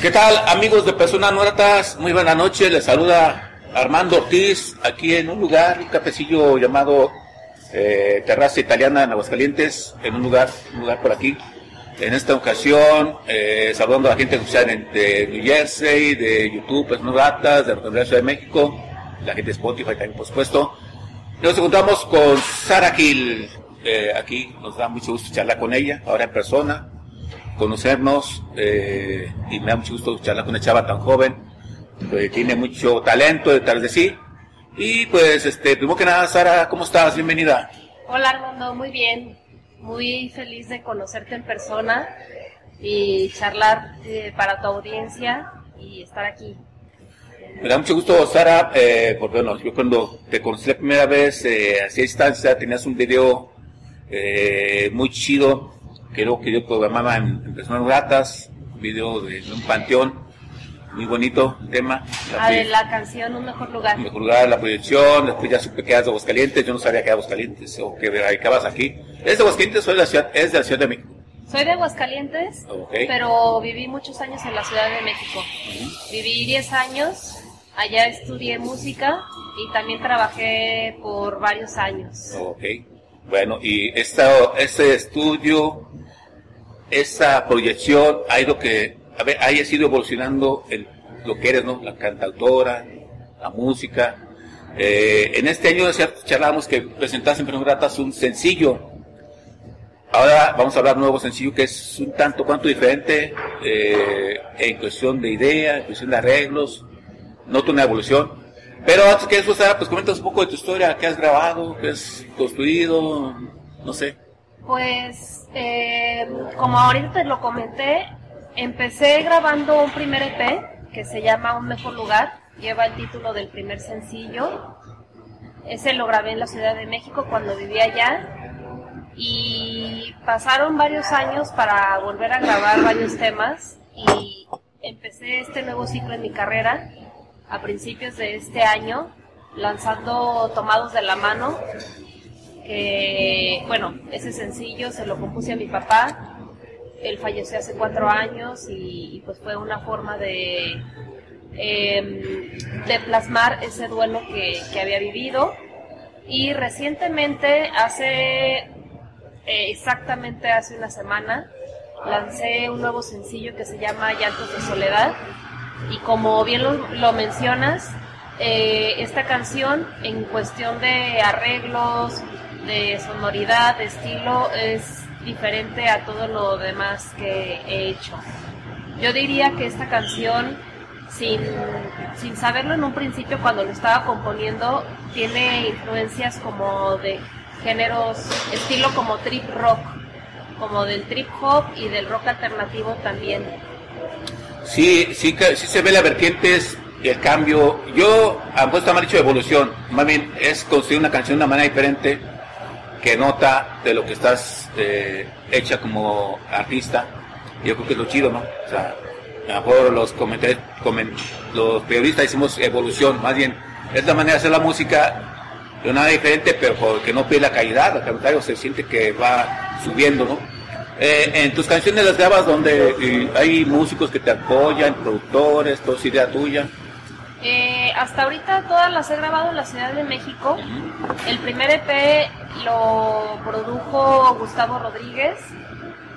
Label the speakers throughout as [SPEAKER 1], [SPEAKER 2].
[SPEAKER 1] ¿Qué tal amigos de Personas Nuertas? Muy buena noche, les saluda Armando Ortiz aquí en un lugar, un cafecillo llamado eh, Terraza Italiana en Aguascalientes, en un lugar, un lugar por aquí. En esta ocasión, eh, saludando a la gente que en, de New Jersey, de YouTube, Personas Nuertas, de la Ciudad de México, la gente de Spotify también por supuesto. Nos encontramos con Sara Gil, eh, aquí nos da mucho gusto charlar con ella, ahora en persona conocernos eh, y me da mucho gusto charlar con una chava tan joven, que tiene mucho talento detrás de sí. Y pues, este, primero que nada, Sara, ¿cómo estás? Bienvenida.
[SPEAKER 2] Hola Armando, muy bien. Muy feliz de conocerte en persona y charlar eh, para tu audiencia y estar aquí.
[SPEAKER 1] Me da mucho gusto, Sara, eh, porque bueno, yo cuando te conocí la primera vez, eh, a distancia, tenías un video eh, muy chido creo que yo programaba en, en Personas Gratas, video de, un panteón, muy bonito tema.
[SPEAKER 2] La, ah, de la canción Un Mejor Lugar.
[SPEAKER 1] Un Mejor Lugar, la proyección, después ya supe que eras de Aguascalientes, yo no sabía que eras de Aguascalientes, o que radicabas aquí. ¿Es de Aguascalientes o es de la ciudad, es de la Ciudad de México?
[SPEAKER 2] Soy de Aguascalientes, pero viví muchos años en la Ciudad de México. Viví 10 años, allá estudié música y también trabajé por varios años.
[SPEAKER 1] Ok. Bueno, y esta, este estudio esa proyección ha ido que, a ver, haya sido evolucionando el, lo que eres, ¿no? La cantautora, la música. Eh, en este año charlamos que presentaste en Primer Gratas un sencillo. Ahora vamos a hablar de un nuevo sencillo que es un tanto cuanto diferente eh, en cuestión de idea, en cuestión de arreglos, nota una evolución. Pero antes que eso, pues comentas un poco de tu historia, qué has grabado, qué has construido, no sé.
[SPEAKER 2] Pues, eh, como ahorita te lo comenté, empecé grabando un primer EP que se llama Un Mejor Lugar, lleva el título del primer sencillo. Ese lo grabé en la Ciudad de México cuando vivía allá. Y pasaron varios años para volver a grabar varios temas y empecé este nuevo ciclo en mi carrera a principios de este año lanzando Tomados de la Mano bueno, ese sencillo se lo compuse a mi papá. Él falleció hace cuatro años y, pues fue una forma de, em, de plasmar ese duelo que, había vivido. Y recientemente, hace eh, exactamente hace una semana, lancé un nuevo sencillo que se llama Llantos de Soledad. Y como bien lo, mencionas, eh, esta canción en cuestión de arreglos, de sonoridad, de estilo, es diferente a todo lo demás que he hecho. Yo diría que esta canción, sin, sin saberlo en un principio cuando lo estaba componiendo, tiene influencias como de géneros, estilo como trip rock, como del trip hop y del rock alternativo también.
[SPEAKER 1] Sí, sí, sí se ve la vertiente y el cambio. Yo, han puesto mal dicho evolución, más bien es construir una canción de una manera diferente que nota de lo que estás eh, hecha como artista. Yo creo que es lo chido, ¿no? O sea, a lo mejor los, los periodistas hicimos evolución, más bien es la manera de hacer la música de una manera diferente, pero que no pierde la calidad, al contrario, se siente que va subiendo, ¿no? Eh, en tus canciones las grabas donde hay músicos que te apoyan, productores, todo es idea tuya.
[SPEAKER 2] Eh, hasta ahorita todas las he grabado en la Ciudad de México. El primer EP lo produjo Gustavo Rodríguez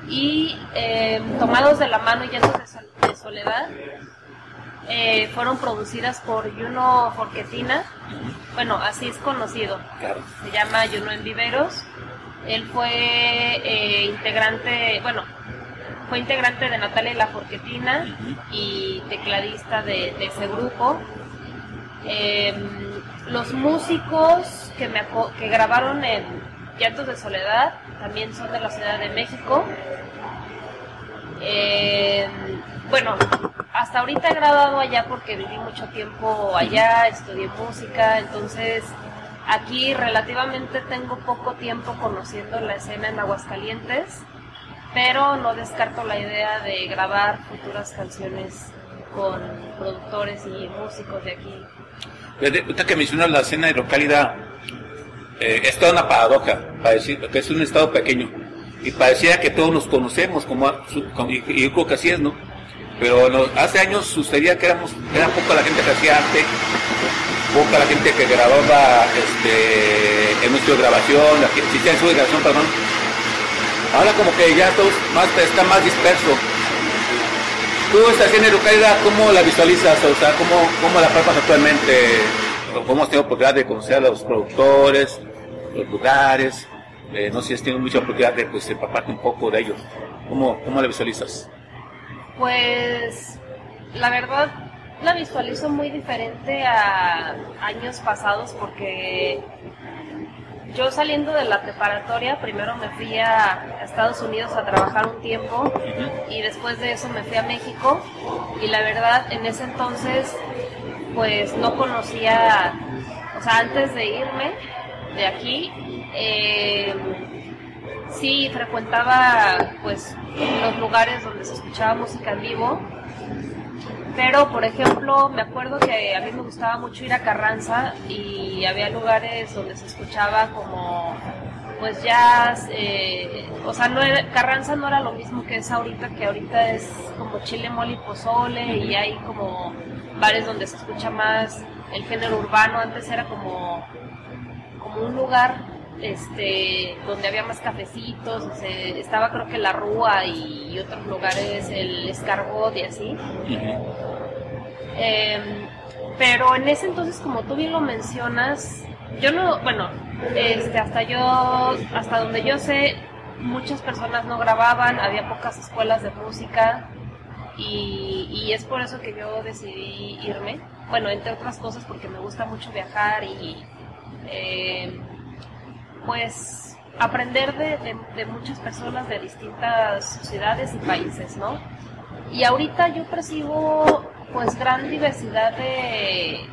[SPEAKER 2] y eh, Tomados de la Mano y Llantos de, Soledad eh, fueron producidas por Juno Forquetina. Bueno, así es conocido. Se llama Juno en Viveros. Él fue integrante, bueno, fue integrante de Natalia La Forquetina y tecladista de, ese grupo. Em, los músicos que, me, que grabaron en, Llantos de Soledad, también son de la Ciudad de México. Eh, bueno, hasta ahorita he grabado allá porque viví mucho tiempo allá, estudié música, entonces aquí relativamente tengo poco tiempo conociendo la escena en Aguascalientes, pero no descarto la idea de grabar futuras canciones con productores y músicos de aquí.
[SPEAKER 1] Ahorita que mencionas la escena hidrocálida, eh, es toda una paradoja, para que es un estado pequeño. Y parecía que todos nos conocemos, como, y, yo creo que así es, ¿no? Pero hace años sucedía que éramos, era poca la gente que hacía arte, poca la gente que grababa este, en nuestra grabación, la, si en su grabación, perdón. Ahora como que ya todos más, está más disperso. Tú esta escena hidrocálida, ¿cómo la visualizas? O sea, ¿cómo, cómo la palpas actualmente? ¿Cómo has tenido oportunidad de conocer a los productores, los lugares? Eh, no sé si has tenido mucha oportunidad de pues, empaparte un poco de ellos. ¿Cómo, ¿Cómo la visualizas?
[SPEAKER 2] Pues la verdad la visualizo muy diferente a años pasados porque yo saliendo de la preparatoria, primero me fui a Estados Unidos a trabajar un tiempo y después de eso me fui a México. Y la verdad en ese entonces pues no conocía, o sea, antes de irme de aquí, eh, sí frecuentaba pues los lugares donde se escuchaba música en vivo pero, por ejemplo, me acuerdo que a mí me gustaba mucho ir a Carranza y había lugares donde se escuchaba como, pues jazz, eh, o sea, no Carranza no era lo mismo que es ahorita, que ahorita es como chile, mole y pozole y hay como bares donde se escucha más el género urbano. Antes era como, como un lugar este, donde había más cafecitos, estaba creo que la Rúa y, otros lugares, el Escarbot y así. Em, pero en ese entonces, como tú bien lo mencionas, yo no, bueno, este, hasta yo, hasta donde yo sé, muchas personas no grababan, había pocas escuelas de música y, y es por eso que yo decidí irme. Bueno, entre otras cosas porque me gusta mucho viajar y eh, pues aprender de, muchas personas de distintas sociedades y países, ¿no? Y ahorita yo percibo pues gran diversidad de...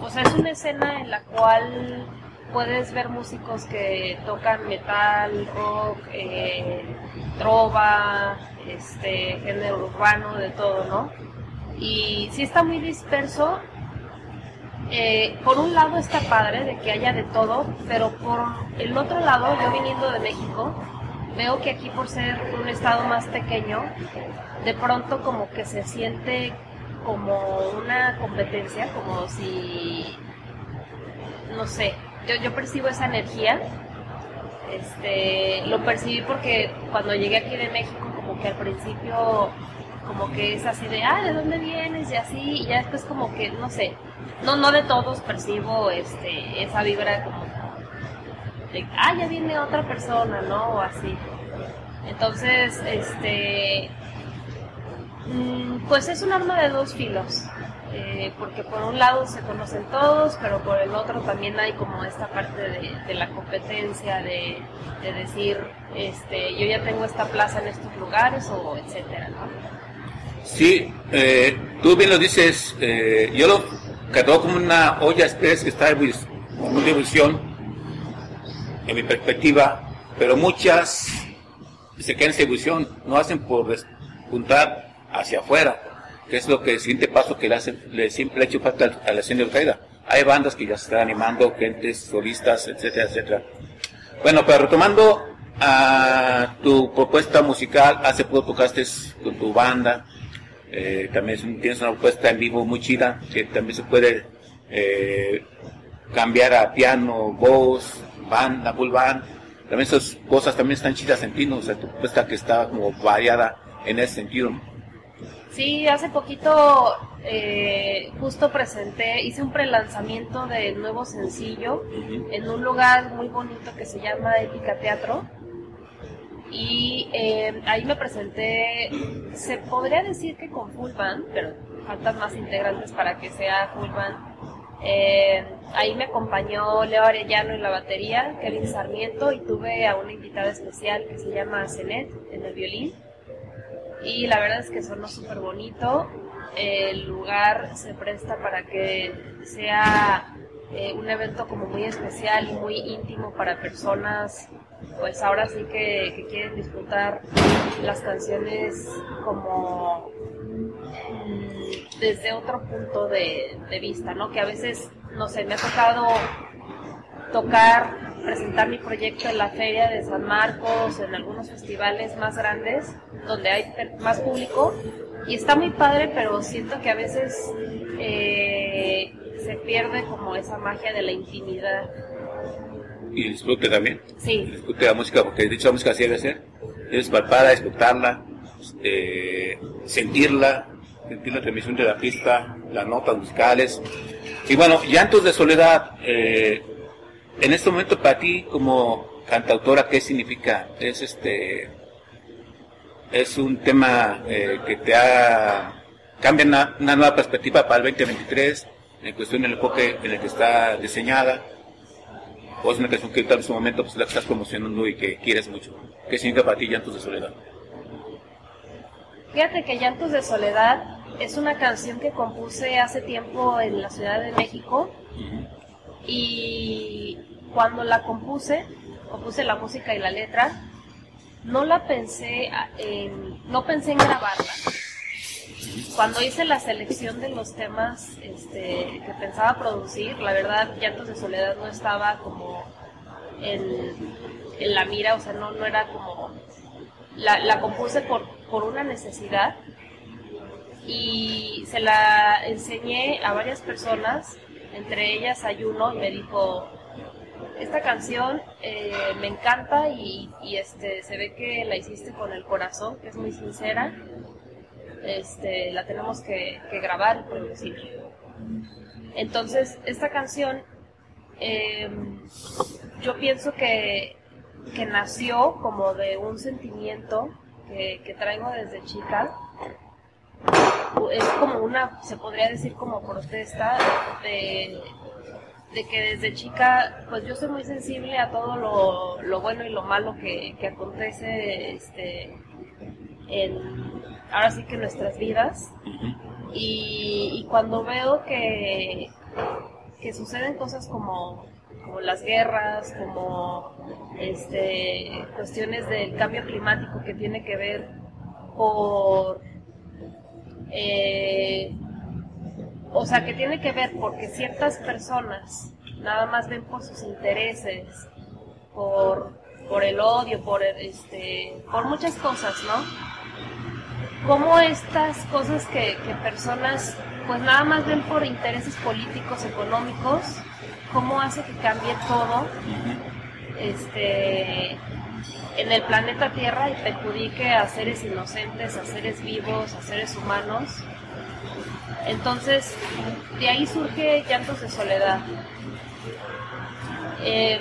[SPEAKER 2] O sea, es una escena en la cual puedes ver músicos que tocan metal, rock, eh, trova, este, género urbano, de todo, ¿no? Y sí está muy disperso, eh, por un lado está padre de que haya de todo, pero por el otro lado, yo viniendo de México, veo que aquí por ser un estado más pequeño, de pronto como que se siente como una competencia, como si, no sé, yo, yo percibo esa energía. Este, lo percibí porque cuando llegué aquí de México, como que al principio, como que es así de, ah, ¿de dónde vienes? Y así, y ya después como que, no sé, no, no de todos percibo este, esa vibra como de, ah, ya viene otra persona, ¿no? O así. Entonces, este, mm, pues es un arma de dos filos. Eh, porque por un lado se conocen todos, pero por el otro también hay como esta parte de, la competencia, de, decir, este, yo ya tengo esta plaza en estos lugares o etcétera, ¿no?
[SPEAKER 1] Sí, eh, tú bien lo dices, eh, yo lo quedó como una olla express que está en división, en mi perspectiva, pero muchas se quedan en división, no hacen por despuntar hacia afuera, que es lo que el siguiente paso que le, hace, le siempre ha hecho falta a la escena de Hay bandas que ya se están animando, gentes, solistas, etcétera, etcétera. Bueno, pero retomando a tu propuesta musical, hace poco tocaste con tu banda, eh, también tienes una propuesta en vivo muy chida que también se puede eh, cambiar a piano, voz, banda, full band. También esas cosas también están chidas en ti, ¿no? O sea, tu propuesta que está como variada en ese sentido.
[SPEAKER 2] Sí, hace poquito eh, justo presenté, hice un prelanzamiento del nuevo sencillo en un lugar muy bonito que se llama Épica Teatro y eh, ahí me presenté, se podría decir que con full band, pero faltan más integrantes para que sea full band. Eh, ahí me acompañó Leo Arellano en la batería, Kevin Sarmiento y tuve a una invitada especial que se llama Zenet en el violín. Y la verdad es que sonó súper bonito. El lugar se presta para que sea eh, un evento como muy especial y muy íntimo para personas, pues ahora sí que, quieren disfrutar las canciones como mm, desde otro punto de, de vista, ¿no? Que a veces, no sé, me ha tocado tocar, presentar mi proyecto en la feria de San Marcos, en algunos festivales más grandes, donde hay más público, y está muy padre, pero siento que a veces eh, se pierde como esa magia de la intimidad.
[SPEAKER 1] Y disfrute también.
[SPEAKER 2] Sí.
[SPEAKER 1] Disfrute la música, porque de hecho la música así debe ser. Debes palparla, escucharla, eh, sentirla, sentir la transmisión de la pista, las notas musicales. Y bueno, Llantos de Soledad, eh, en este momento para ti como cantautora, ¿qué significa? Es este es un tema eh, que te ha cambia una, una, nueva perspectiva para el 2023 en cuestión del enfoque en el que está diseñada o es una canción que en su momento pues la estás promocionando y que quieres mucho ¿qué significa para ti Llantos de Soledad?
[SPEAKER 2] Fíjate que Llantos de Soledad es una canción que compuse hace tiempo en la Ciudad de México uh -huh. y cuando la compuse compuse la música y la letra no la pensé en, no pensé en grabarla. Cuando hice la selección de los temas este, que pensaba producir, la verdad, Llantos de Soledad no estaba como en, la mira, o sea, no, no era como... La, compuse por, por una necesidad y se la enseñé a varias personas, entre ellas Ayuno, y me dijo, esta canción eh, me encanta y, y, este se ve que la hiciste con el corazón, que es muy sincera. Este, la tenemos que, grabar y producir. Entonces, esta canción, eh, yo pienso que, que, nació como de un sentimiento que, que traigo desde chica. Es como una, se podría decir como protesta de, de que desde chica, pues yo soy muy sensible a todo lo, lo bueno y lo malo que, que acontece este, en, ahora sí que nuestras vidas. Y, y cuando veo que, que suceden cosas como, como las guerras, como este, cuestiones del cambio climático que tiene que ver por... Eh, o sea, que tiene que ver porque ciertas personas nada más ven por sus intereses, por, por el odio, por, este, por muchas cosas, ¿no? Como estas cosas que, que personas pues nada más ven por intereses políticos, económicos, cómo hace que cambie todo este, en el planeta Tierra y perjudique a seres inocentes, a seres vivos, a seres humanos. Entonces, de ahí surge Llantos de Soledad. Eh,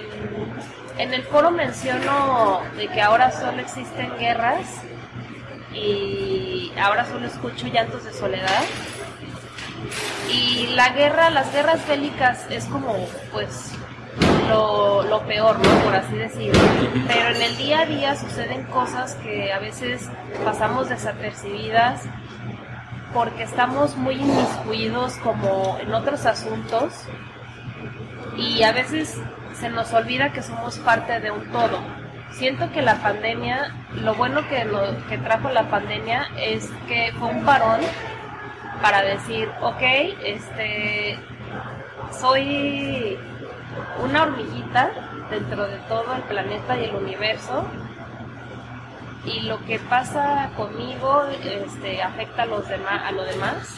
[SPEAKER 2] en el foro menciono de que ahora solo existen guerras y ahora solo escucho Llantos de Soledad. Y la guerra, las guerras bélicas es como, pues, lo, lo, peor, ¿no? Por así decirlo. Pero en el día a día suceden cosas que a veces pasamos desapercibidas porque estamos muy inmiscuidos como en otros asuntos y a veces se nos olvida que somos parte de un todo. Siento que la pandemia, lo bueno que, lo, que trajo la pandemia es que fue un parón para decir, ok, este, soy una hormiguita dentro de todo el planeta y el universo y lo que pasa conmigo este, afecta a los demás a lo demás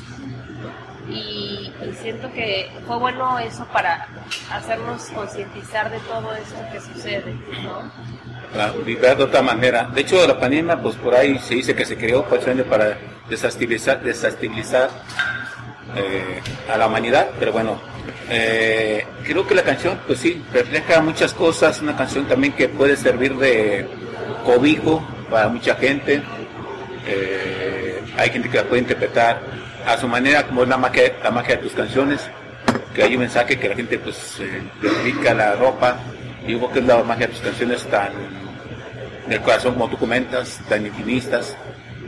[SPEAKER 2] y, y, siento que fue bueno eso para hacernos concientizar de todo esto que sucede ¿no?
[SPEAKER 1] Claro, de otra manera. De hecho, la pandemia, pues por ahí se dice que se creó precisamente para desestabilizar, desestabilizar eh, a la humanidad, pero bueno, eh, creo que la canción, pues sí, refleja muchas cosas, una canción también que puede servir de cobijo para mucha gente. Eh, hay gente que la puede interpretar a su manera, como es la magia, la magia de tus canciones. que hay un mensaje que la gente pues dedica la ropa y creo que es la magia de tus canciones tan del corazón como tú comentas, tan intimistas.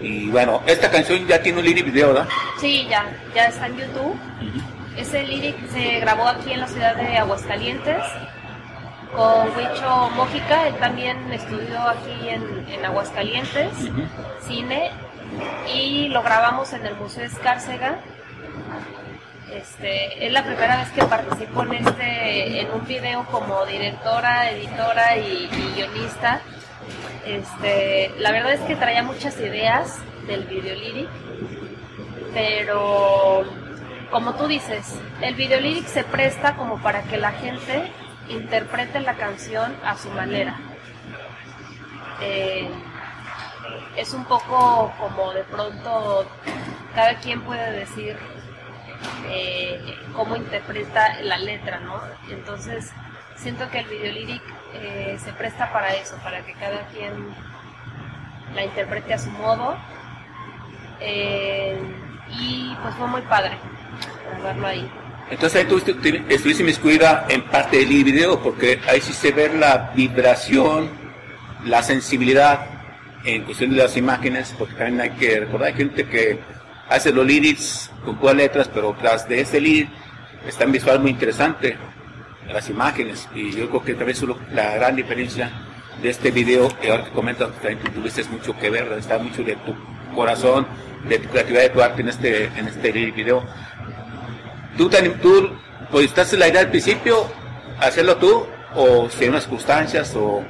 [SPEAKER 1] Y bueno, esta canción ya tiene un lyric video, ¿verdad?
[SPEAKER 2] Sí, ya, ya está en YouTube. Ese lyric se grabó aquí en la ciudad de Aguascalientes con Huicho Mójica, él también estudió aquí en, en Aguascalientes, cine, y lo grabamos en el Museo Escárcega. Este, es la primera vez que participo en este, en un video como directora, editora y, guionista. Este, la verdad es que traía muchas ideas del video lyric, pero como tú dices, el video lyric se presta como para que la gente interprete la canción a su manera. Eh, es un poco como de pronto cada quien puede decir eh, cómo interpreta la letra, ¿no? Entonces siento que el video lyric eh, se presta para eso, para que cada quien la interprete a su modo. y pues fue muy padre verlo ahí.
[SPEAKER 1] Entonces ahí tú estuviste inmiscuida en parte del video, porque ahí sí se ve la vibración, la sensibilidad en cuestión de las imágenes, porque también hay que recordar, hay gente que hace los lyrics con puras letras, pero tras de ese lyric está un visual muy interesante, las imágenes, y yo creo que también es la gran diferencia de este video, que ahora que comentas, también tuviste mucho que ver, está mucho de tu corazón, de tu creatividad, de tu arte en este, en este video. ¿Tú, tú pues, estás en la idea al principio, hacerlo tú, o si hay unas circunstancias, o,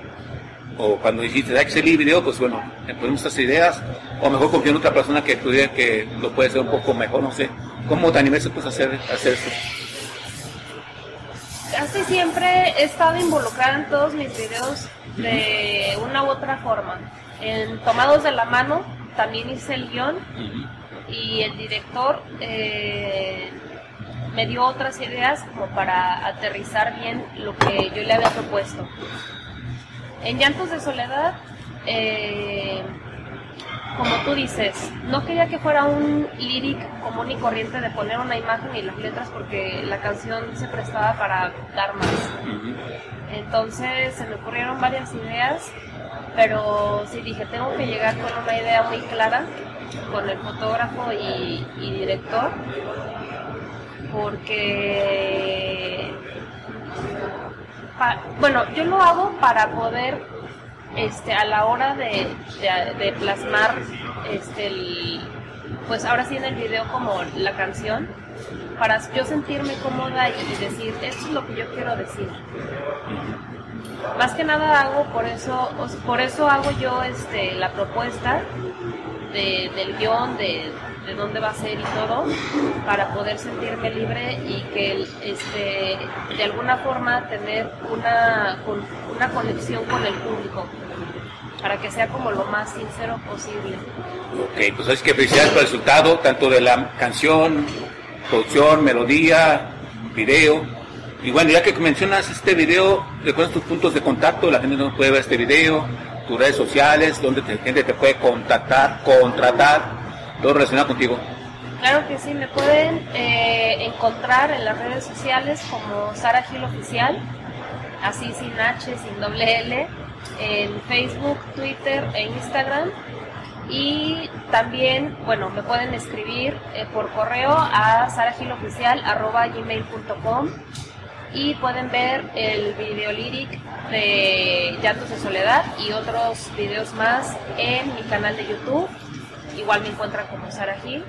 [SPEAKER 1] o cuando dijiste, hay que hacer el video, pues bueno, ponemos estas ideas, o mejor confío en otra persona que tú que lo puede hacer un poco mejor, no sé. ¿Cómo te animaste pues, a hacer, hacer esto?
[SPEAKER 2] Casi siempre he estado involucrada en todos mis videos de una u otra forma. En Tomados de la Mano también hice el guion y el director eh, me dio otras ideas como para aterrizar bien lo que yo le había propuesto. En Llantos de Soledad, eh, como tú dices, no quería que fuera un lyric común y corriente de poner una imagen y las letras porque la canción se prestaba para dar más. Entonces se me ocurrieron varias ideas, pero sí dije, tengo que llegar con una idea muy clara con el fotógrafo y, y director porque bueno yo lo hago para poder este a la hora de, de, plasmar este el, pues ahora sí en el video como la canción para yo sentirme cómoda y decir esto es lo que yo quiero decir más que nada hago por eso por eso hago yo este la propuesta de, del guion de de dónde va a ser y todo, para poder sentirme libre y que este, de alguna forma tener una, una conexión con el público, para que sea como lo más sincero posible.
[SPEAKER 1] Ok, pues es que felicidades el resultado, tanto de la canción, producción, melodía, video. Y bueno, ya que mencionas este video, recuerdas tus puntos de contacto, la gente no puede ver este video, tus redes sociales, donde la gente te puede contactar, contratar todo relacionado contigo.
[SPEAKER 2] Claro que sí, me pueden eh, encontrar en las redes sociales como Sara Gil Oficial, así sin H, sin doble L, en Facebook, Twitter e Instagram. Y también, bueno, me pueden escribir eh, por correo a saragiloficial.gmail.com y pueden ver el video lyric de Llantos de Soledad y otros videos más en mi canal de YouTube igual me encuentran como Sara Gil.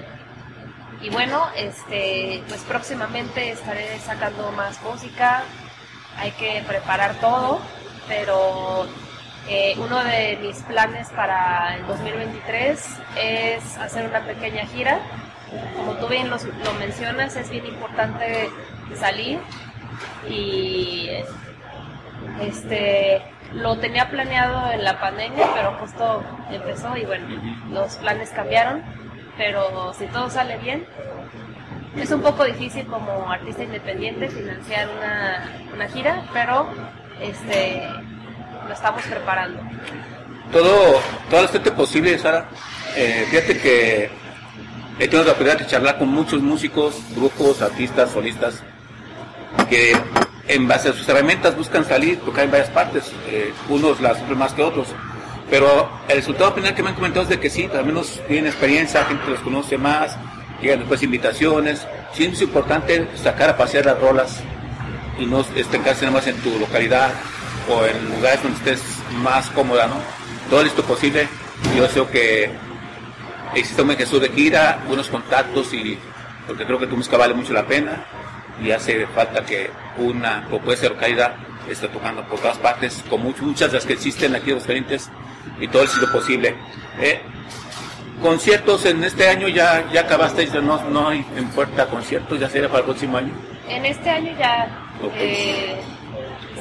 [SPEAKER 2] Y bueno, este, pues próximamente estaré sacando más música, hay que preparar todo, pero eh, uno de mis planes para el 2023 es hacer una pequeña gira. Como tú bien lo, lo mencionas, es bien importante salir y este lo tenía planeado en la pandemia, pero justo empezó y bueno, los planes cambiaron, pero si todo sale bien, es un poco difícil como artista independiente financiar una, gira, pero este lo estamos preparando.
[SPEAKER 1] Todo, todo lo suerte posible, Sara. Eh, fíjate que he tenido la oportunidad de charlar con muchos músicos, grupos, artistas, solistas, que en base a sus herramientas buscan salir, tocar en varias partes, eh, unos las sufren más que otros. Pero el resultado final que me han comentado es de que sí, al menos tienen experiencia, gente los conoce más, llegan después invitaciones. Sí es importante sacar a pasear las rolas y no estancarse nada más en tu localidad o en lugares donde estés más cómoda, ¿no? Todo esto posible. Yo sé que existe un Jesús de gira, buenos contactos y porque creo que tu música vale mucho la pena y hace falta que una o puede ser localidad esté tocando por todas partes, con muchas de las que existen aquí en los clientes y todo el sitio posible. Eh, conciertos en este año ya ya acabaste, no, no hay en puerta conciertos, ya será para el próximo año.
[SPEAKER 2] En este año ya eh,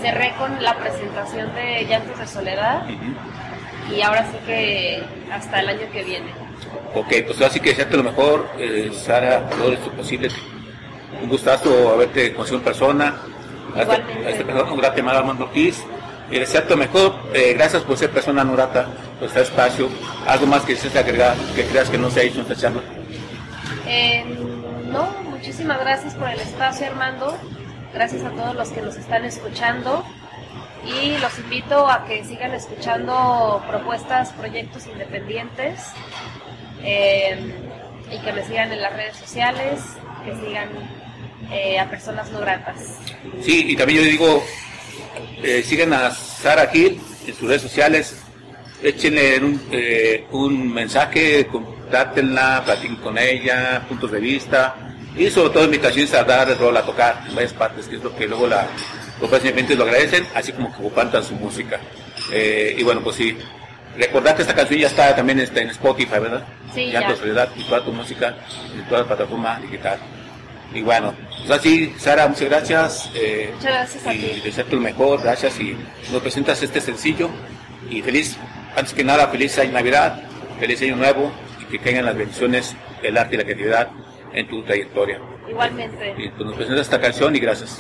[SPEAKER 2] cerré con la presentación de Llantos de Soledad y ahora sí que hasta el año que viene.
[SPEAKER 1] Ok, pues así que desearte lo mejor, eh, Sara, todo esto posible. Un gustazo haberte conocido en persona.
[SPEAKER 2] Igualmente.
[SPEAKER 1] A este persona, gracias, Armando Ortiz. Y desearte lo mejor, eh, gracias por ser persona nurata, por este espacio. Algo más que desees agregar, que creas que no se ha hecho en esta charla.
[SPEAKER 2] Eh, no, muchísimas gracias por el espacio, Armando. Gracias a todos los que nos están escuchando y los invito a que sigan escuchando propuestas, proyectos independientes eh, y que me sigan en las redes sociales, que sigan eh, a personas no gratas.
[SPEAKER 1] Sí, y también yo digo, eh, sigan a Sara Gil en sus redes sociales, échenle un, eh, un mensaje, contáctenla, platiquen con ella, puntos de vista y sobre todo invitaciones a dar el rol, a tocar en varias partes, que es lo que luego la, los pacientes lo agradecen, así como que compartan su música. Eh, y bueno, pues sí, recordar que esta canción ya está también está en Spotify, ¿verdad?
[SPEAKER 2] Sí,
[SPEAKER 1] ya.
[SPEAKER 2] ya.
[SPEAKER 1] tu soledad y toda tu música en toda la plataforma digital. Y bueno, pues así, Sara, muchas gracias. eh,
[SPEAKER 2] Muchas gracias a
[SPEAKER 1] y
[SPEAKER 2] ti.
[SPEAKER 1] desearte lo mejor, gracias y nos presentas este sencillo y feliz, antes que nada, feliz año Navidad, feliz año nuevo y que caigan las bendiciones del arte y la creatividad en tu trayectoria.
[SPEAKER 2] Igualmente,
[SPEAKER 1] Y pues nos presentas esta canción y gracias.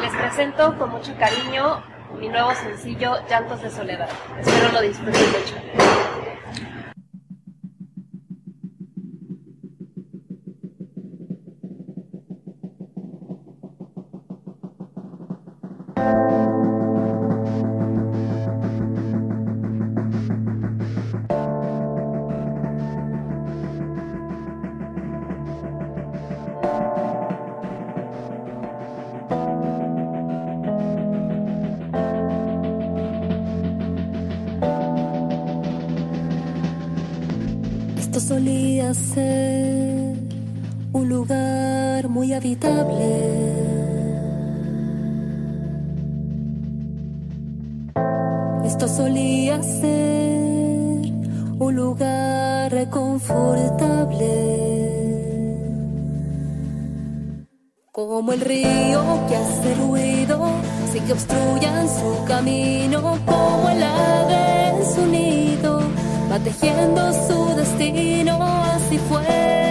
[SPEAKER 2] les presento con mucho cariño mi nuevo sencillo Llantos de Soledad. Espero lo disfruten mucho.
[SPEAKER 3] Esto solía ser un lugar muy habitable. Esto solía ser un lugar reconfortable. Como el río que hace ruido, sin que obstruyan su camino, como el ave en su nido, va tejiendo su destino, así fue.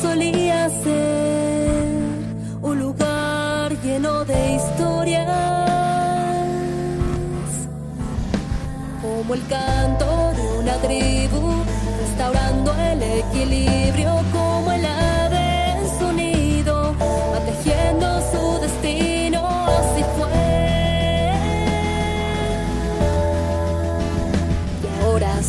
[SPEAKER 3] Solía ser un lugar lleno de historias, como el canto de una tribu, restaurando el equilibrio, como el ave en su nido, va tejiendo su destino, así fue. Y ahora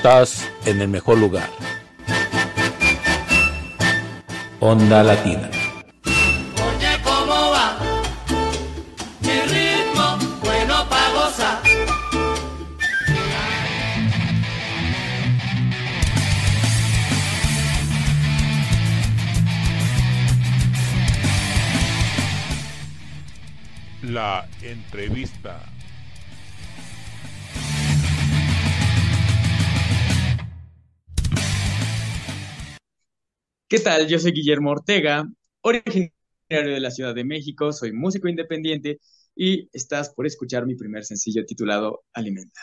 [SPEAKER 4] estás en el mejor lugar. Onda Latina.
[SPEAKER 5] Oye, ¿cómo va? Mi ritmo, bueno pa' gozar.
[SPEAKER 4] La entrevista.
[SPEAKER 6] ¿Qué tal? Yo soy Guillermo Ortega, originario de la Ciudad de México, soy músico independiente y estás por escuchar mi primer sencillo titulado Alimenta.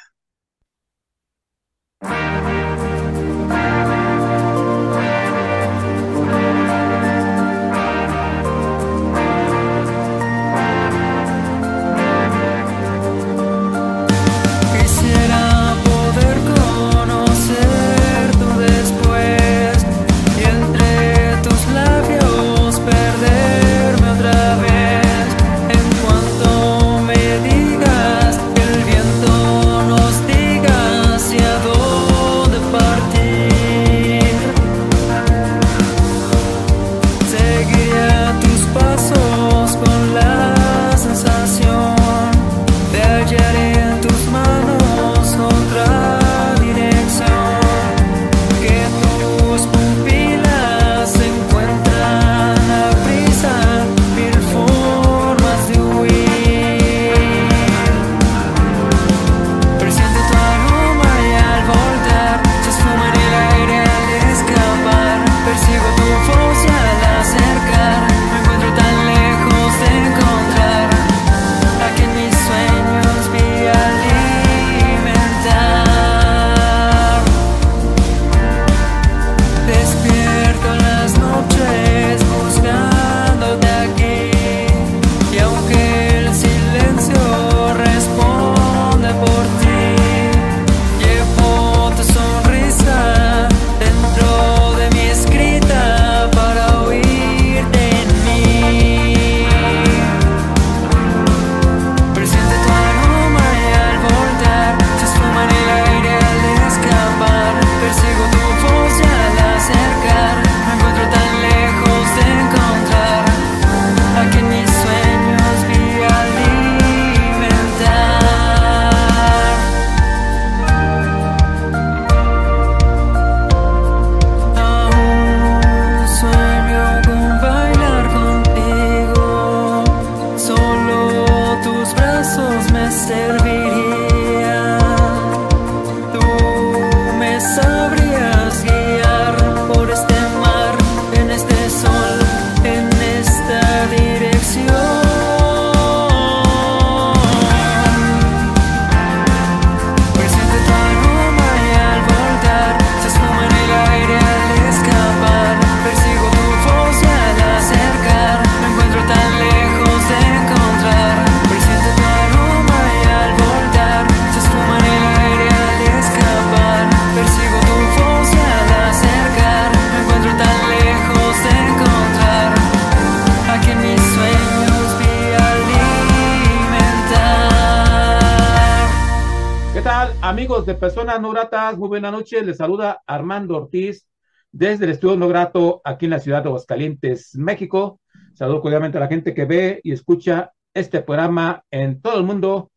[SPEAKER 5] Noches.
[SPEAKER 1] Les saluda Armando Ortiz desde el Estudio No Grato aquí en la ciudad de Aguascalientes, México. Saludo cordialmente a la gente que ve y escucha este programa en todo el mundo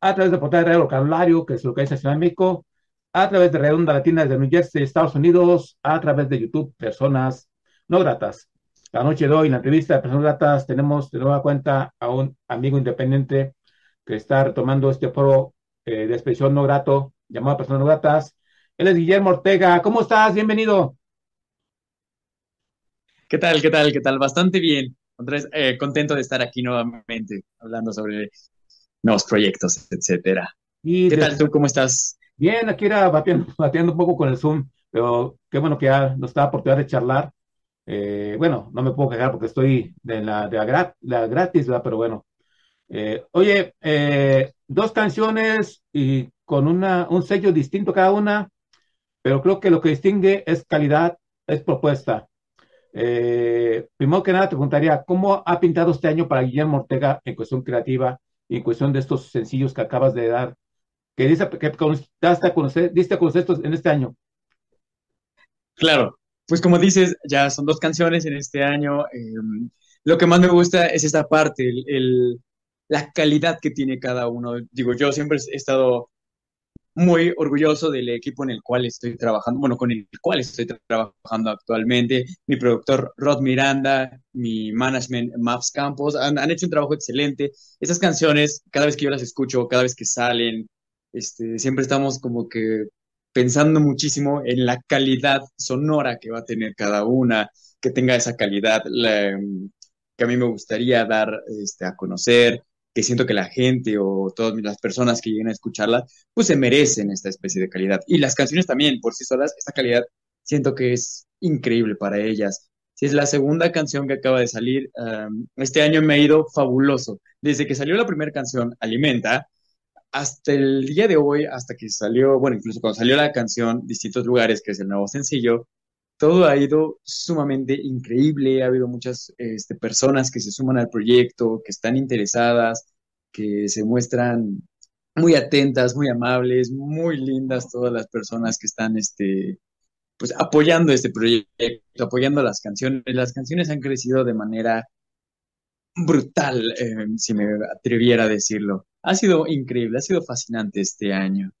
[SPEAKER 1] a través de portal de Radio Calvario, que es lo que es de México, a través de Redonda Latina desde New Jersey, Estados Unidos, a través de YouTube, Personas No Gratas. La noche de hoy, en la entrevista de Personas Gratas, tenemos de nueva cuenta a un amigo independiente que está retomando este foro eh, de expresión no grato, llamado Personas No Gratas. Él es Guillermo Ortega. ¿Cómo estás? Bienvenido.
[SPEAKER 6] ¿Qué tal? ¿Qué tal? ¿Qué tal? Bastante bien. Andrés, eh, contento de estar aquí nuevamente hablando sobre nuevos proyectos, etcétera.
[SPEAKER 1] Y
[SPEAKER 6] ¿Qué
[SPEAKER 1] de-
[SPEAKER 6] tal tú? ¿Cómo estás?
[SPEAKER 1] Bien, aquí era bateando, bateando un poco con el Zoom, pero qué bueno que ya nos da oportunidad de charlar. Eh, bueno, no me puedo quejar porque estoy de la, de la gratis, ¿verdad? Pero bueno. Eh, oye, eh, dos canciones y con una, un sello distinto cada una, pero creo que lo que distingue es calidad, es propuesta. Eh, primero que nada te preguntaría, ¿cómo ha pintado este año para Guillermo Ortega en cuestión creativa y en cuestión de estos sencillos que acabas de dar? que, dice, que diste a conocer, diste a conocer estos en este año.
[SPEAKER 7] Claro, pues como dices, ya son dos canciones en este año. Eh, lo que más me gusta es esta parte, la calidad que tiene cada uno. Digo, yo siempre he estado muy orgulloso del equipo en el cual estoy trabajando, bueno, con el cual estoy trabajando actualmente. Mi productor Rod Miranda, mi management Maps Campos, han, han hecho un trabajo excelente. Esas canciones, cada vez que yo las escucho, cada vez que salen, este, siempre estamos como que pensando muchísimo en la calidad sonora que va a tener cada una, que tenga esa calidad que a mí me gustaría dar este, a conocer, que siento que la gente o todas las personas que lleguen a escucharla, pues se merecen esta especie de calidad. Y las canciones también, por sí solas, esta calidad siento que es increíble para ellas. Si es la segunda canción que acaba de salir, este año me ha ido fabuloso. Desde que salió la primera canción, Alimenta, hasta el día de hoy, hasta que salió, bueno, incluso cuando salió la canción Distintos Lugares, que es el nuevo sencillo, todo ha ido sumamente increíble. Ha habido muchas este, personas que se suman al proyecto, que están interesadas, que se muestran muy atentas, muy amables, muy lindas todas las personas que están este, pues, apoyando este proyecto, apoyando las canciones. Las canciones han crecido de manera brutal, eh, si me atreviera a decirlo. Ha sido increíble, ha sido fascinante este año.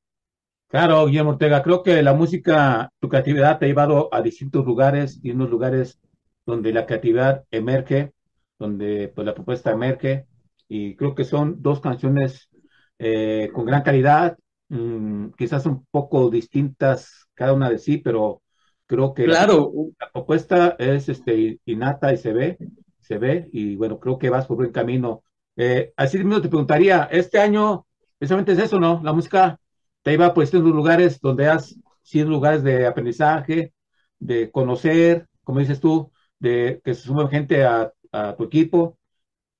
[SPEAKER 1] Claro, Guillermo Ortega, creo que la música, tu creatividad te ha llevado a distintos lugares y unos lugares donde la creatividad emerge, donde pues la propuesta emerge y creo que son dos canciones eh, con gran calidad, mm, quizás un poco distintas cada una de sí, pero creo que
[SPEAKER 7] claro.
[SPEAKER 1] la, propuesta es este innata y se ve, se ve y bueno, creo que vas por buen camino. Eh, así mismo te preguntaría, este año precisamente es eso, ¿no? La música te iba pues en lugares donde has sido lugares de aprendizaje, de conocer, como dices tú, de que se sume gente a, tu equipo.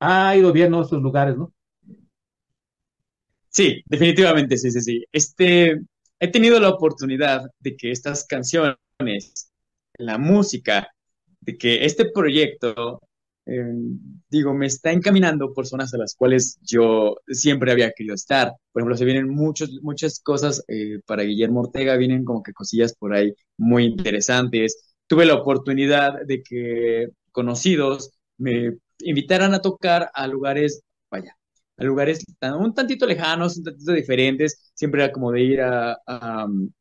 [SPEAKER 1] Ha ido bien ¿no? esos lugares, ¿no?
[SPEAKER 7] Sí, definitivamente, sí, sí, sí. Este, he tenido la oportunidad de que estas canciones, la música, de que este proyecto eh, digo, me está encaminando por zonas a las cuales yo siempre había querido estar. Por ejemplo, se vienen muchos, muchas cosas eh, para Guillermo Ortega, vienen como que cosillas por ahí muy interesantes. Tuve la oportunidad de que conocidos me invitaran a tocar a lugares, vaya, a lugares un tantito lejanos, un tantito diferentes. Siempre era como de ir a,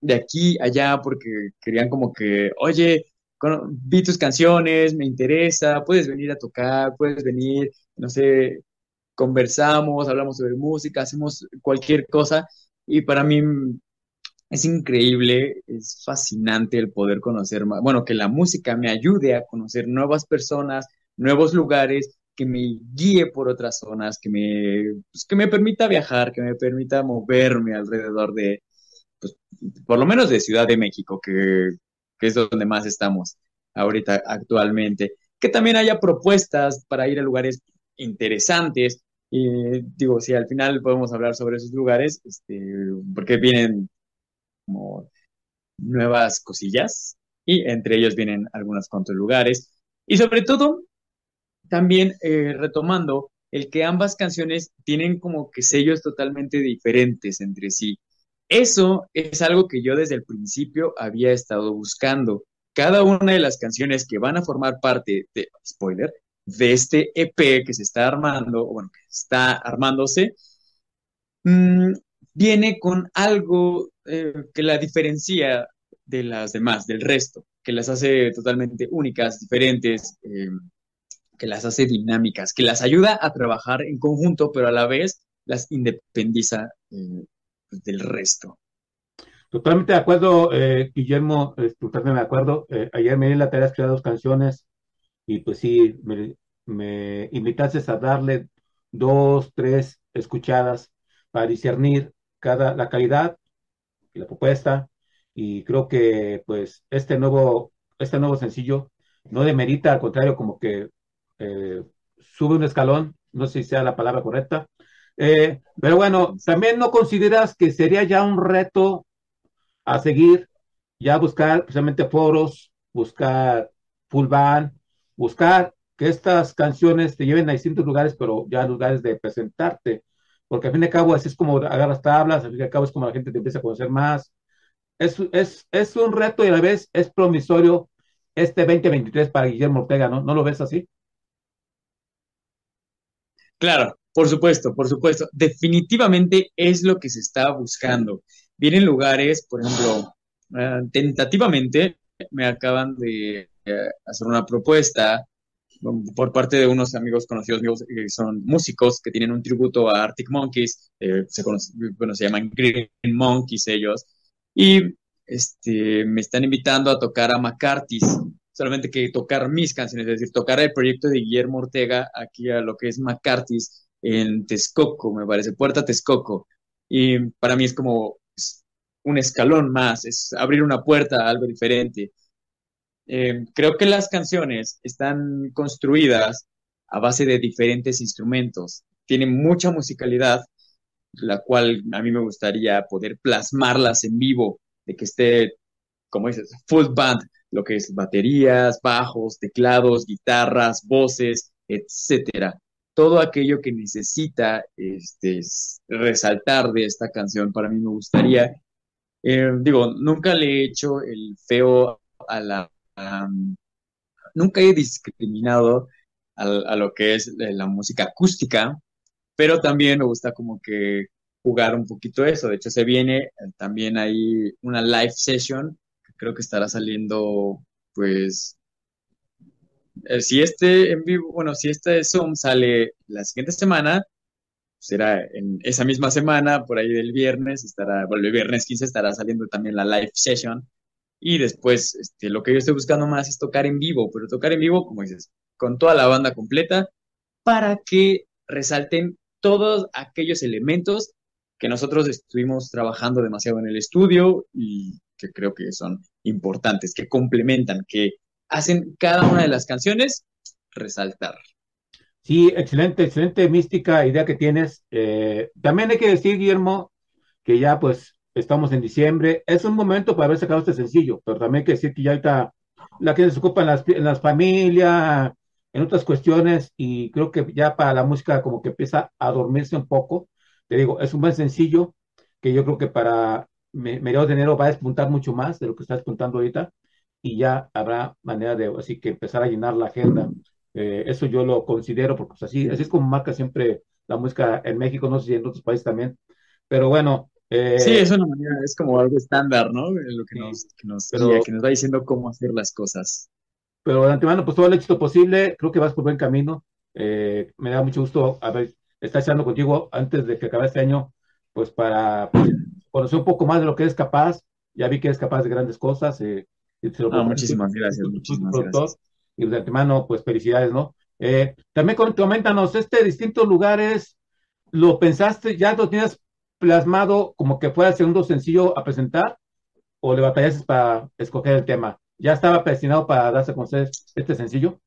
[SPEAKER 7] de aquí allá porque querían como que, oye, vi tus canciones, me interesa, puedes venir a tocar, puedes venir, no sé, conversamos, hablamos sobre música, hacemos cualquier cosa. Y para mí es increíble, es fascinante el poder conocer más, bueno, que la música me ayude a conocer nuevas personas, nuevos lugares, que me guíe por otras zonas, que me, pues, que me permita viajar, que me permita moverme alrededor de, pues, por lo menos de Ciudad de México, que que es donde más estamos ahorita actualmente. Que también haya propuestas para ir a lugares interesantes. Y digo, si al final podemos hablar sobre esos lugares, este, porque vienen como nuevas cosillas y entre ellos vienen algunos cuantos lugares. Y sobre todo, también eh, retomando el que ambas canciones tienen como que sellos totalmente diferentes entre sí. Eso es algo que yo desde el principio había estado buscando. Cada una de las canciones que van a formar parte de, spoiler, de este EP que se está armando, bueno, que está armándose, mm, viene con algo eh, que la diferencia de las demás, del resto, que las hace totalmente únicas, diferentes, eh, que las hace dinámicas, que las ayuda a trabajar en conjunto, pero a la vez las independiza eh, pues, del resto.
[SPEAKER 1] Totalmente de acuerdo, eh, Guillermo, totalmente de acuerdo. Eh, ayer me di la tarea de escribir dos canciones y pues sí, me, me invitaste a darle dos, tres escuchadas para discernir cada, la calidad y la propuesta y creo que pues este nuevo, este nuevo sencillo no demerita, al contrario, como que eh, sube un escalón, no sé si sea la palabra correcta, eh, pero bueno, también no consideras que sería ya un reto a seguir, ya buscar precisamente foros, buscar full band, buscar que estas canciones te lleven a distintos lugares, pero ya lugares de presentarte. porque al fin y al cabo así es como agarras tablas, al fin y al cabo es como la gente te empieza a conocer más. Es, es, es un reto y a la vez es promisorio este 2023 para Guillermo Ortega, ¿no? ¿No lo ves así?
[SPEAKER 7] Claro, por supuesto, por supuesto. Definitivamente es lo que se está buscando. Vienen lugares, por ejemplo, eh, tentativamente me acaban de eh, hacer una propuesta por parte de unos amigos conocidos míos que son músicos que tienen un tributo a Arctic Monkeys, eh, se, bueno, se llaman Green Monkeys ellos, y este, me están invitando a tocar a McCarthy's, solamente que tocar mis canciones, es decir, tocar el proyecto de Guillermo Ortega aquí a lo que es McCarthy's en Texcoco, me parece, Puerta Texcoco, y para mí es como pues, un escalón más, es abrir una puerta a algo diferente. Eh, creo que las canciones están construidas a base de diferentes instrumentos. Tienen mucha musicalidad, la cual a mí me gustaría poder plasmarlas en vivo, de que esté, como dices, full band, lo que es baterías, bajos, teclados, guitarras, voces, etcétera. Todo aquello que necesita este, resaltar de esta canción, para mí me gustaría. Eh, digo, nunca le he hecho el feo a la nunca he discriminado a, lo que es la música acústica, pero también me gusta como que jugar un poquito eso. De hecho, se viene eh, también ahí una live session, que creo que estará saliendo, pues, eh, si este en vivo, bueno, si este Zoom sale la siguiente semana, será en esa misma semana, por ahí del viernes, estará, bueno, el viernes 15 estará saliendo también la live session. Y después, este, lo que yo estoy buscando más es tocar en vivo, pero tocar en vivo, como dices, con toda la banda completa, para que resalten todos aquellos elementos que nosotros estuvimos trabajando demasiado en el estudio y que creo que son importantes, que complementan, que hacen cada una de las canciones resaltar.
[SPEAKER 1] Sí, excelente, excelente mística idea que tienes. Eh, también hay que decir, Guillermo, que ya pues estamos en diciembre, es un momento para haber sacado este sencillo, pero también hay que decir que ya ahorita la que se ocupa en las, en las familias, en otras cuestiones, y creo que ya para la música como que empieza a dormirse un poco. Te digo, es un buen sencillo que yo creo que para mediados de enero va a despuntar mucho más de lo que está despuntando ahorita, y ya habrá manera de así que empezar a llenar la agenda. Eh, eso yo lo considero, porque pues, así, así es como marca siempre la música en México, no sé si en otros países también. Pero bueno,
[SPEAKER 7] eh, sí, es una manera, es como algo estándar, ¿no? Lo que, nos, que, nos, que nos va diciendo cómo hacer las cosas.
[SPEAKER 1] Pero de antemano, pues todo el éxito posible, creo que vas por buen camino. Eh, me da mucho gusto haber, estar echando contigo antes de que acabe este año, pues para pues, conocer un poco más de lo que eres capaz. Ya vi que eres capaz de grandes cosas. Eh,
[SPEAKER 7] ah, muchísimas gracias, muchísimas gracias.
[SPEAKER 1] Y de antemano, pues felicidades, ¿no? también coméntanos, este distintos lugares, ¿lo pensaste, ya lo tienes plasmado como que fuera el segundo sencillo a presentar o le batallaste para escoger el tema? ¿Ya estaba destinado para darse a conocer este sencillo?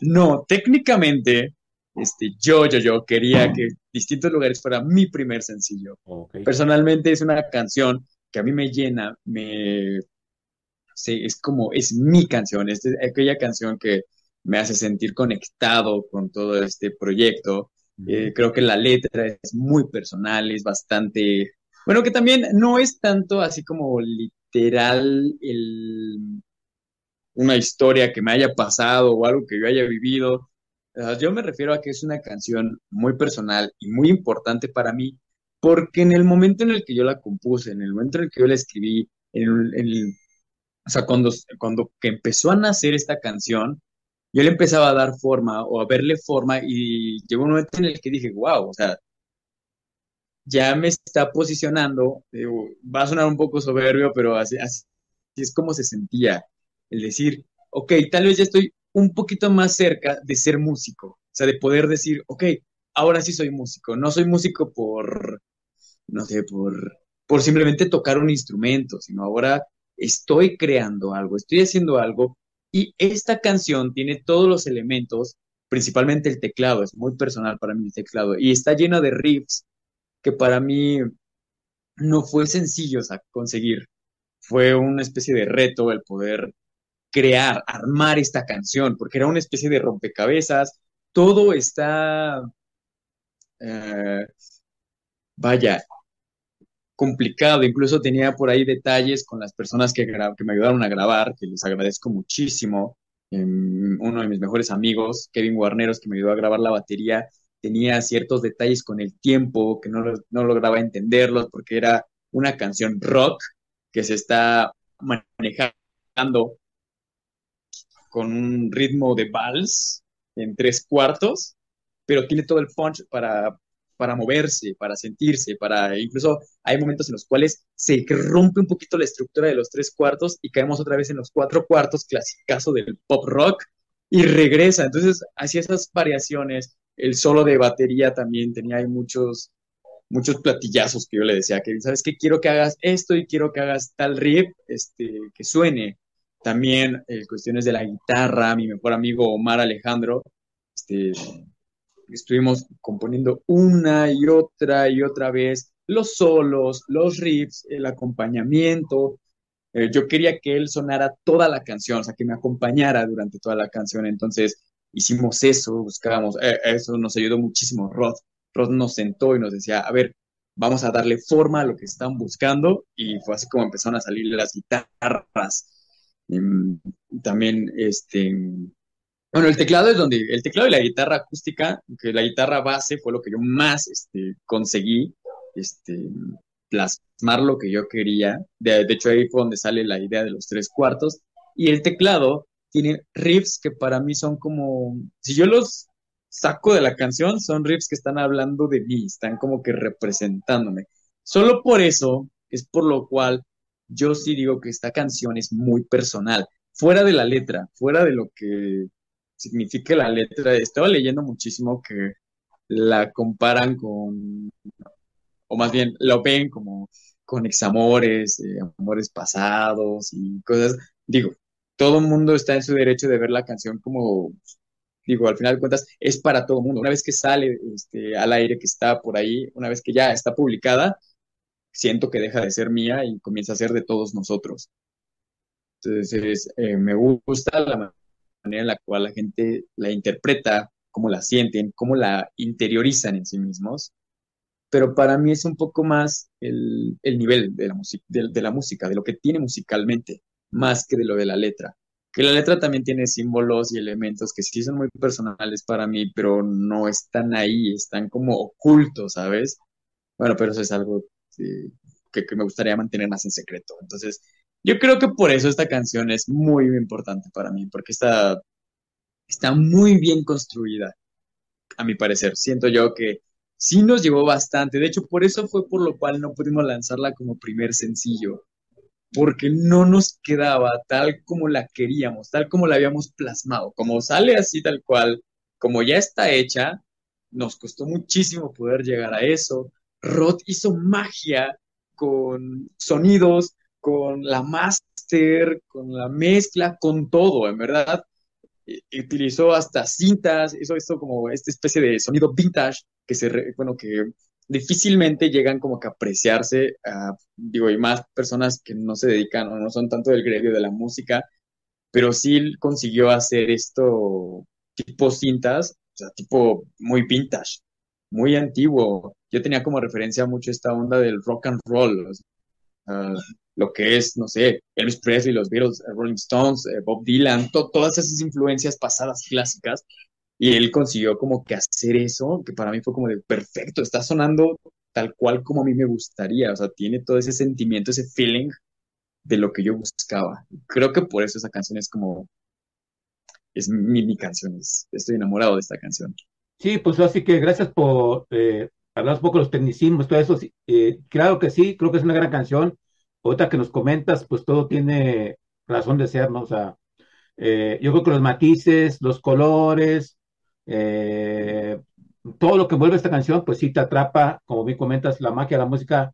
[SPEAKER 7] No, técnicamente, este, yo, yo, yo quería que Distintos Lugares fuera mi primer sencillo. Personalmente es una canción que a mí me llena, me... Sí, es como, es mi canción, es aquella canción que me hace sentir conectado con todo este proyecto. Eh, creo que la letra es muy personal, es bastante, bueno, que también no es tanto así como literal el, una historia que me haya pasado o algo que yo haya vivido. yo me refiero a que es una canción muy personal y muy importante para mí, porque en el momento en el que yo la compuse, en el momento en el que yo la escribí, en el, o sea, cuando, cuando que empezó a nacer esta canción, yo le empezaba a dar forma o a verle forma y llegó un momento en el que dije, wow, o sea, ya me está posicionando, va a sonar un poco soberbio, pero así, así es como se sentía, el decir, ok, tal vez ya estoy un poquito más cerca de ser músico, o sea, de poder decir, ok, ahora sí soy músico, no soy músico por, no sé, por, por simplemente tocar un instrumento, sino ahora estoy creando algo, estoy haciendo algo y esta canción tiene todos los elementos, principalmente el teclado, es muy personal para mí el teclado, y está lleno de riffs que para mí no fue sencillo conseguir. Fue una especie de reto el poder crear, armar esta canción, porque era una especie de rompecabezas. Todo está eh, vaya, complicado. Incluso tenía por ahí detalles con las personas que, me ayudaron a grabar, que les agradezco muchísimo. Em, uno de mis mejores amigos, Kevin Guarneros, que me ayudó a grabar la batería, tenía ciertos detalles con el tiempo que no, no lograba entenderlos porque era una canción rock que se está manejando con un ritmo de vals en tres cuartos, pero tiene todo el punch para, para moverse, para sentirse, para incluso hay momentos en los cuales se rompe un poquito la estructura de los tres cuartos y caemos otra vez en los cuatro cuartos, clasicazo del pop rock, y regresa. Entonces, hacía esas variaciones. El solo de batería también tenía ahí muchos, muchos platillazos que yo le decía que, ¿sabes qué? Quiero que hagas esto y quiero que hagas tal riff este, que suene. También eh, cuestiones de la guitarra, mi mejor amigo Omar Alejandro, este, estuvimos componiendo una y otra y otra vez los solos, los riffs, el acompañamiento. Eh, yo quería que él sonara toda la canción, o sea, que me acompañara durante toda la canción. Entonces hicimos eso, buscábamos, eh, eso nos ayudó muchísimo. Rod, Rod nos sentó y nos decía, a ver, vamos a darle forma a lo que están buscando y fue así como empezaron a salir las guitarras. Em, también, este, bueno, el teclado es donde, el teclado y la guitarra acústica, que la guitarra base fue lo que yo más este, conseguí, este, plasmar lo que yo quería. De, de hecho, ahí fue donde sale la idea de los tres cuartos. Y el teclado tiene riffs que para mí son como, si yo los saco de la canción, son riffs que están hablando de mí, están como que representándome. Solo por eso es por lo cual yo sí digo que esta canción es muy personal, fuera de la letra, fuera de lo que significa la letra. Estaba leyendo muchísimo que la comparan con, o más bien lo ven como con examores, eh, amores pasados y cosas. Digo, todo el mundo está en su derecho de ver la canción como, digo, al final de cuentas, es para todo el mundo. Una vez que sale este, al aire, que está por ahí, una vez que ya está publicada, siento que deja de ser mía y comienza a ser de todos nosotros. Entonces, eh, me gusta la manera en la cual la gente la interpreta, cómo la sienten, cómo la interiorizan en sí mismos. Pero para mí es un poco más el, el nivel de la, de, de la música, de lo que tiene musicalmente, más que de lo de la letra. Que la letra también tiene símbolos y elementos que sí son muy personales para mí, pero no están ahí, están como ocultos, ¿sabes? Bueno, pero eso es algo eh, que, que me gustaría mantener más en secreto. Entonces, yo creo que por eso esta canción es muy importante para mí, porque está, está muy bien construida, a mi parecer. Siento yo que sí nos llevó bastante. De hecho, por eso fue por lo cual no pudimos lanzarla como primer sencillo, porque no nos quedaba tal como la queríamos, tal como la habíamos plasmado. Como sale así tal cual, como ya está hecha, nos costó muchísimo poder llegar a eso. Rod hizo magia con sonidos, con la master, con la mezcla, con todo, en verdad. Utilizó hasta cintas, hizo esto como esta especie de sonido vintage que se, re- bueno, que difícilmente llegan como que a apreciarse, a, digo, y más personas que no se dedican o no son tanto del gremio de la música, pero sí consiguió hacer esto tipo cintas, o sea, tipo muy vintage, muy antiguo. Yo tenía como referencia mucho esta onda del rock and roll, o sea, lo que es, no sé, Elvis Presley, los Beatles, eh, Rolling Stones, eh, Bob Dylan, to- todas esas influencias pasadas clásicas. Y él consiguió como que hacer eso, que para mí fue como de perfecto, está sonando tal cual como a mí me gustaría, o sea, tiene todo ese sentimiento, ese feeling de lo que yo buscaba. Creo que por eso esa canción es como, es mi, mi canción, es- estoy enamorado de esta canción.
[SPEAKER 8] Sí, pues así que gracias por eh, hablar un poco de los tecnicismos, todo eso. sí, eh, claro que sí, creo que es una gran canción. Ahorita que nos comentas, pues todo tiene razón de ser, ¿no? O sea, eh, yo creo que los matices, los colores, eh, todo lo que envuelve esta canción, pues sí te atrapa, como bien comentas, la magia de la música,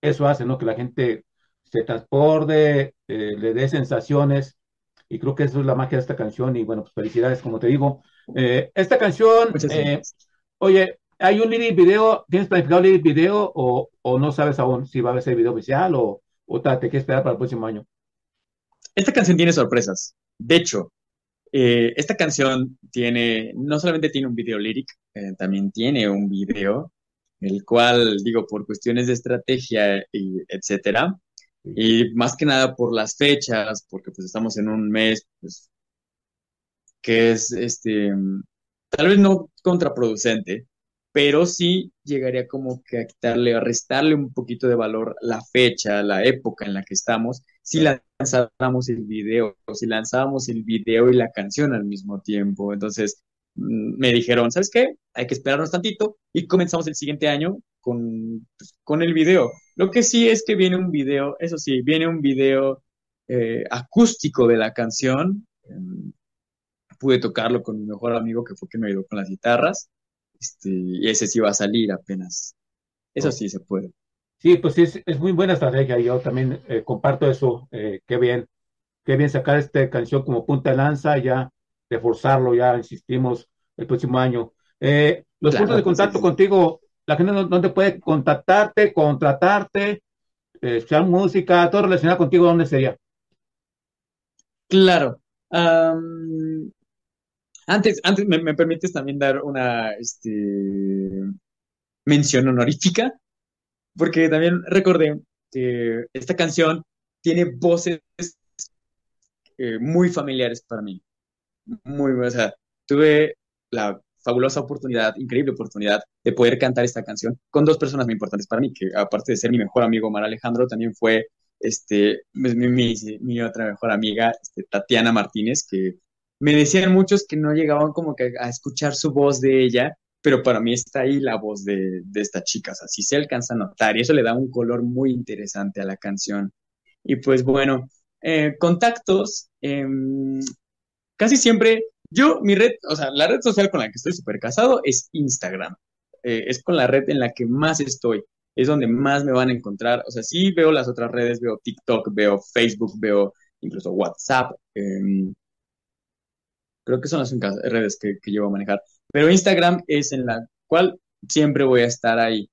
[SPEAKER 8] eso hace, ¿no? Que la gente se transporte, eh, le dé sensaciones, y creo que eso es la magia de esta canción, y bueno, pues felicidades, como te digo. Esta canción, oye, ¿hay un lyric video? ¿Tienes planificado lyric video o, o no sabes aún si va a ese video oficial o, o te quieres esperar para el próximo año?
[SPEAKER 7] Esta canción tiene sorpresas. De hecho, Eh, esta canción tiene, no solamente tiene un video lyric, eh, también tiene un video, el cual, digo, por cuestiones de estrategia y etcétera, y más que nada por las fechas, porque pues estamos en un mes, pues, que es, este, tal vez no contraproducente, pero sí llegaría como que a quitarle, a restarle un poquito de valor la fecha, la época en la que estamos, si lanzáramos el video, si lanzábamos el video y la canción al mismo tiempo. Entonces mm, me dijeron, ¿sabes qué? Hay que esperarnos tantito y comenzamos el siguiente año con, pues, con el video. Lo que sí es que viene un video, eso sí, viene un video eh, acústico de la canción. Em, pude tocarlo con mi mejor amigo que fue quien me ayudó con las guitarras. Este, y ese sí va a salir apenas. Eso sí se puede.
[SPEAKER 1] Sí, pues es, es muy buena estrategia. Yo también eh, comparto eso. Eh, qué bien, qué bien sacar esta canción como punta de lanza, ya reforzarlo, ya insistimos el próximo año. Eh, los puntos de contacto contigo, la gente dónde puede contactarte, contratarte, escuchar música, todo relacionado contigo, ¿dónde sería?
[SPEAKER 7] Claro. Antes, antes me, permites también dar una este, mención honorífica, porque también recordé que esta canción tiene voces eh, muy familiares para mí. Muy, o sea, tuve la fabulosa oportunidad, increíble oportunidad de poder cantar esta canción con dos personas muy importantes para mí, que aparte de ser mi mejor amigo Mar Alejandro, también fue este, mi, mi, mi otra mejor amiga, este, Tatiana Martínez, que me decían muchos que no llegaban como que a escuchar su voz de ella, pero para mí está ahí la voz de, esta chica, o sea, sí se alcanza a notar y eso le da un color muy interesante a la canción. Y pues bueno, eh, contactos, em, casi siempre, yo, mi red, o sea, la red social con la que estoy súper casado es Instagram. Eh, es con la red en la que más estoy, es donde más me van a encontrar. O sea, sí veo las otras redes, veo TikTok, veo Facebook, veo incluso WhatsApp. Em, Creo que son las únicas redes que, llevo a manejar. Pero Instagram es en la cual siempre voy a estar ahí.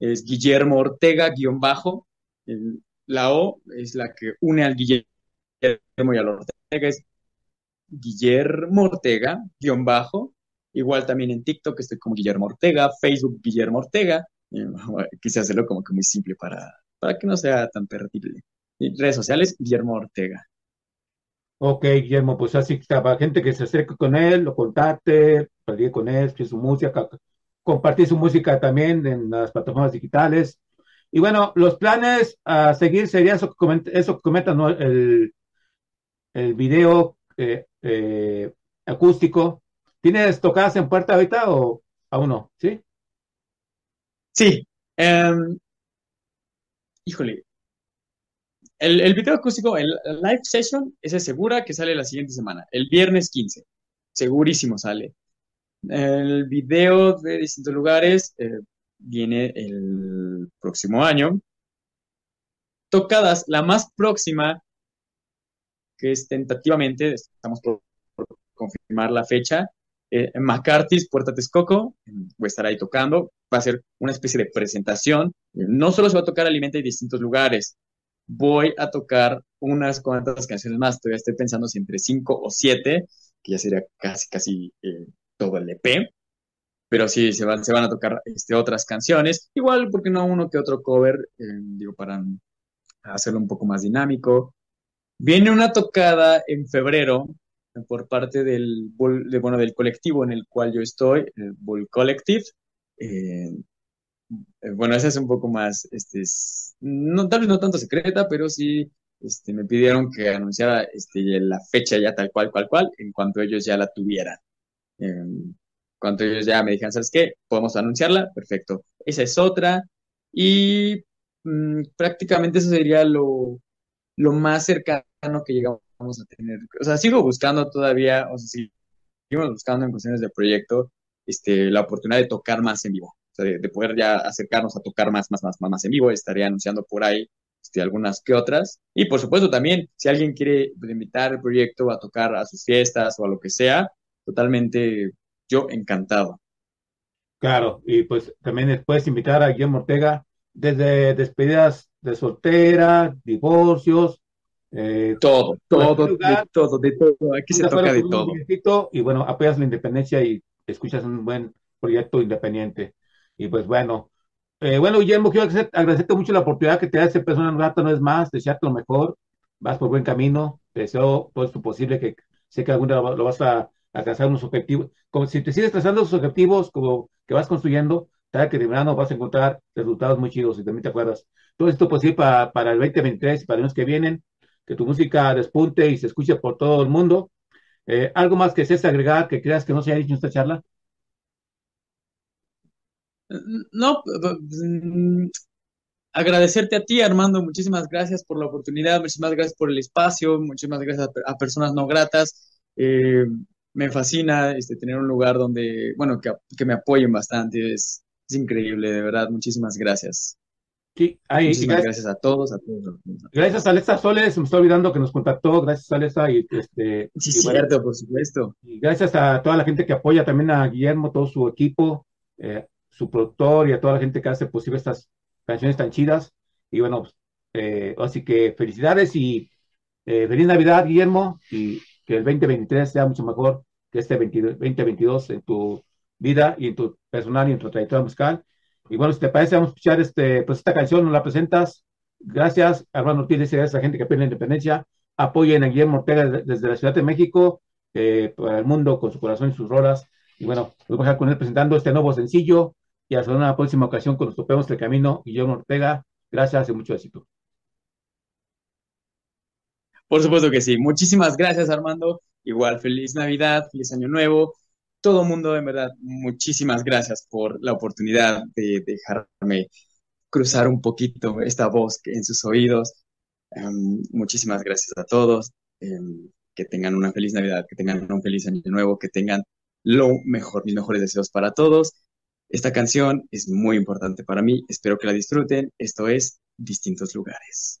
[SPEAKER 7] Es Guillermo Ortega, guion bajo. la O es la que une al Guillermo y al Ortega. Es Guillermo Ortega, guion bajo. Igual también en TikTok estoy como Guillermo Ortega, Facebook Guillermo Ortega. quise hacerlo como que muy simple para, para que no sea tan perdible. redes sociales, Guillermo Ortega.
[SPEAKER 1] Ok, Guillermo, pues así para gente que se acerque con él, lo contacte, platique con él, su música, compartir su música también en las plataformas digitales. Y bueno, los planes a seguir sería eso que comenta, eso ¿no? el, el video eh, eh, acústico. ¿Tienes tocadas en puerta ahorita o aún no? ¿Sí?
[SPEAKER 7] Sí. Em, híjole, el, video acústico, el, live session, ese segura que sale la siguiente semana, el viernes 15. Segurísimo sale. El video de distintos lugares eh, viene el próximo año. Tocadas, la más próxima, que es tentativamente, estamos por, confirmar la fecha, eh, McCarthy's Puerta Texcoco, voy a estar ahí tocando, va a ser una especie de presentación, no solo se va a tocar Alimenta en distintos lugares, voy a tocar unas cuantas canciones más. Todavía estoy pensando si entre cinco o siete, que ya sería casi, casi eh, todo el EP. Pero sí, se van, se van a tocar este, otras canciones. Igual, porque no uno que otro cover, eh, digo, para hacerlo un poco más dinámico. Viene una tocada en febrero por parte del, de, bueno, del colectivo en el cual yo estoy, el Bull Collective. Eh, eh, bueno, esa es un poco más, este, no, tal vez no tanto secreta, pero sí este, me pidieron que anunciara este, la fecha ya tal cual, cual, cual, en cuanto ellos ya la tuvieran. en cuanto ellos ya me dijeran, ¿sabes qué? ¿Podemos anunciarla? Perfecto. Esa es otra. Y mm, prácticamente eso sería lo, lo más cercano que llegamos a tener. O sea, sigo buscando todavía, o sea, seguimos buscando en cuestiones de proyecto, este, la oportunidad de tocar más en vivo de, poder ya acercarnos a tocar más, más, más, más en vivo. Estaré anunciando por ahí este, algunas que otras. Y por supuesto también, si alguien quiere pues, invitar el proyecto a tocar a sus fiestas o a lo que sea, totalmente yo encantado.
[SPEAKER 1] Claro, y pues también puedes invitar a Guillermo Ortega desde despedidas de soltera, divorcios, Eh,
[SPEAKER 7] Todo, todo,
[SPEAKER 1] lugar,
[SPEAKER 7] de todo, de todo. Aquí se toca de todo.
[SPEAKER 1] Y bueno, apoyas la independencia y escuchas un buen proyecto independiente. Y pues bueno, eh, bueno, Guillermo, quiero agradecer- agradecerte mucho la oportunidad que te da ese persona un rato, no es más, desearte lo mejor, vas por buen camino, te deseo todo esto posible, que sé que algún día lo, lo vas a alcanzar unos objetivos, como si te sigues trazando esos objetivos, como que vas construyendo, tal que de verano vas a encontrar resultados muy chidos, si también te acuerdas. Todo esto posible para, para el 2023 y para los que vienen, que tu música despunte y se escuche por todo el mundo. Eh, ¿algo más que desees agregar que creas que no se haya dicho en esta charla?
[SPEAKER 7] No, mm, agradecerte a ti, Armando, muchísimas gracias por la oportunidad, muchísimas gracias por el espacio, muchísimas gracias a, per- a personas no gratas. Eh, me fascina este, tener un lugar donde, bueno, que, que me apoyen bastante, es, es increíble, de verdad, muchísimas gracias.
[SPEAKER 1] Sí, ahí, y
[SPEAKER 7] Muchísimas
[SPEAKER 1] gracias,
[SPEAKER 7] gracias a todos, a todos.
[SPEAKER 1] gracias a Alexa Soles, se me está olvidando que nos contactó, gracias a Alexa y, este,
[SPEAKER 7] Sí,
[SPEAKER 1] y bueno,
[SPEAKER 7] cierto, por supuesto.
[SPEAKER 1] y gracias a toda la gente que apoya también a Guillermo, todo su equipo, eh, su productor y a toda la gente que hace posible estas canciones tan chidas. Y bueno, pues, eh, así que felicidades y eh, feliz Navidad, Guillermo, y que el 2023 sea mucho mejor que este 22 2022 en tu vida y en tu personal y en tu trayectoria musical. Y bueno, si te parece, vamos a escuchar este, pues esta canción, nos la presentas. Gracias, Armando Ortiz, gracias a la gente que pide la independencia. Apoyen a Guillermo Ortega de- desde la Ciudad de México, eh, para el mundo, con su corazón y sus rolas. Y bueno, nos vamos a dejar con él presentando este nuevo sencillo. Y hasta una próxima ocasión cuando topemos el camino, Guillermo Ortega. Gracias y mucho éxito.
[SPEAKER 7] Por supuesto que sí. Muchísimas gracias, Armando. Igual, feliz Navidad, feliz Año Nuevo. Todo mundo, en verdad, muchísimas gracias por la oportunidad de dejarme cruzar un poquito esta voz en sus oídos. Em, muchísimas gracias a todos. Em, que tengan una feliz Navidad, que tengan un feliz Año Nuevo, que tengan lo mejor, mis mejores deseos para todos. Esta canción es muy importante para mí. Espero que la disfruten. Esto es Distintos Lugares.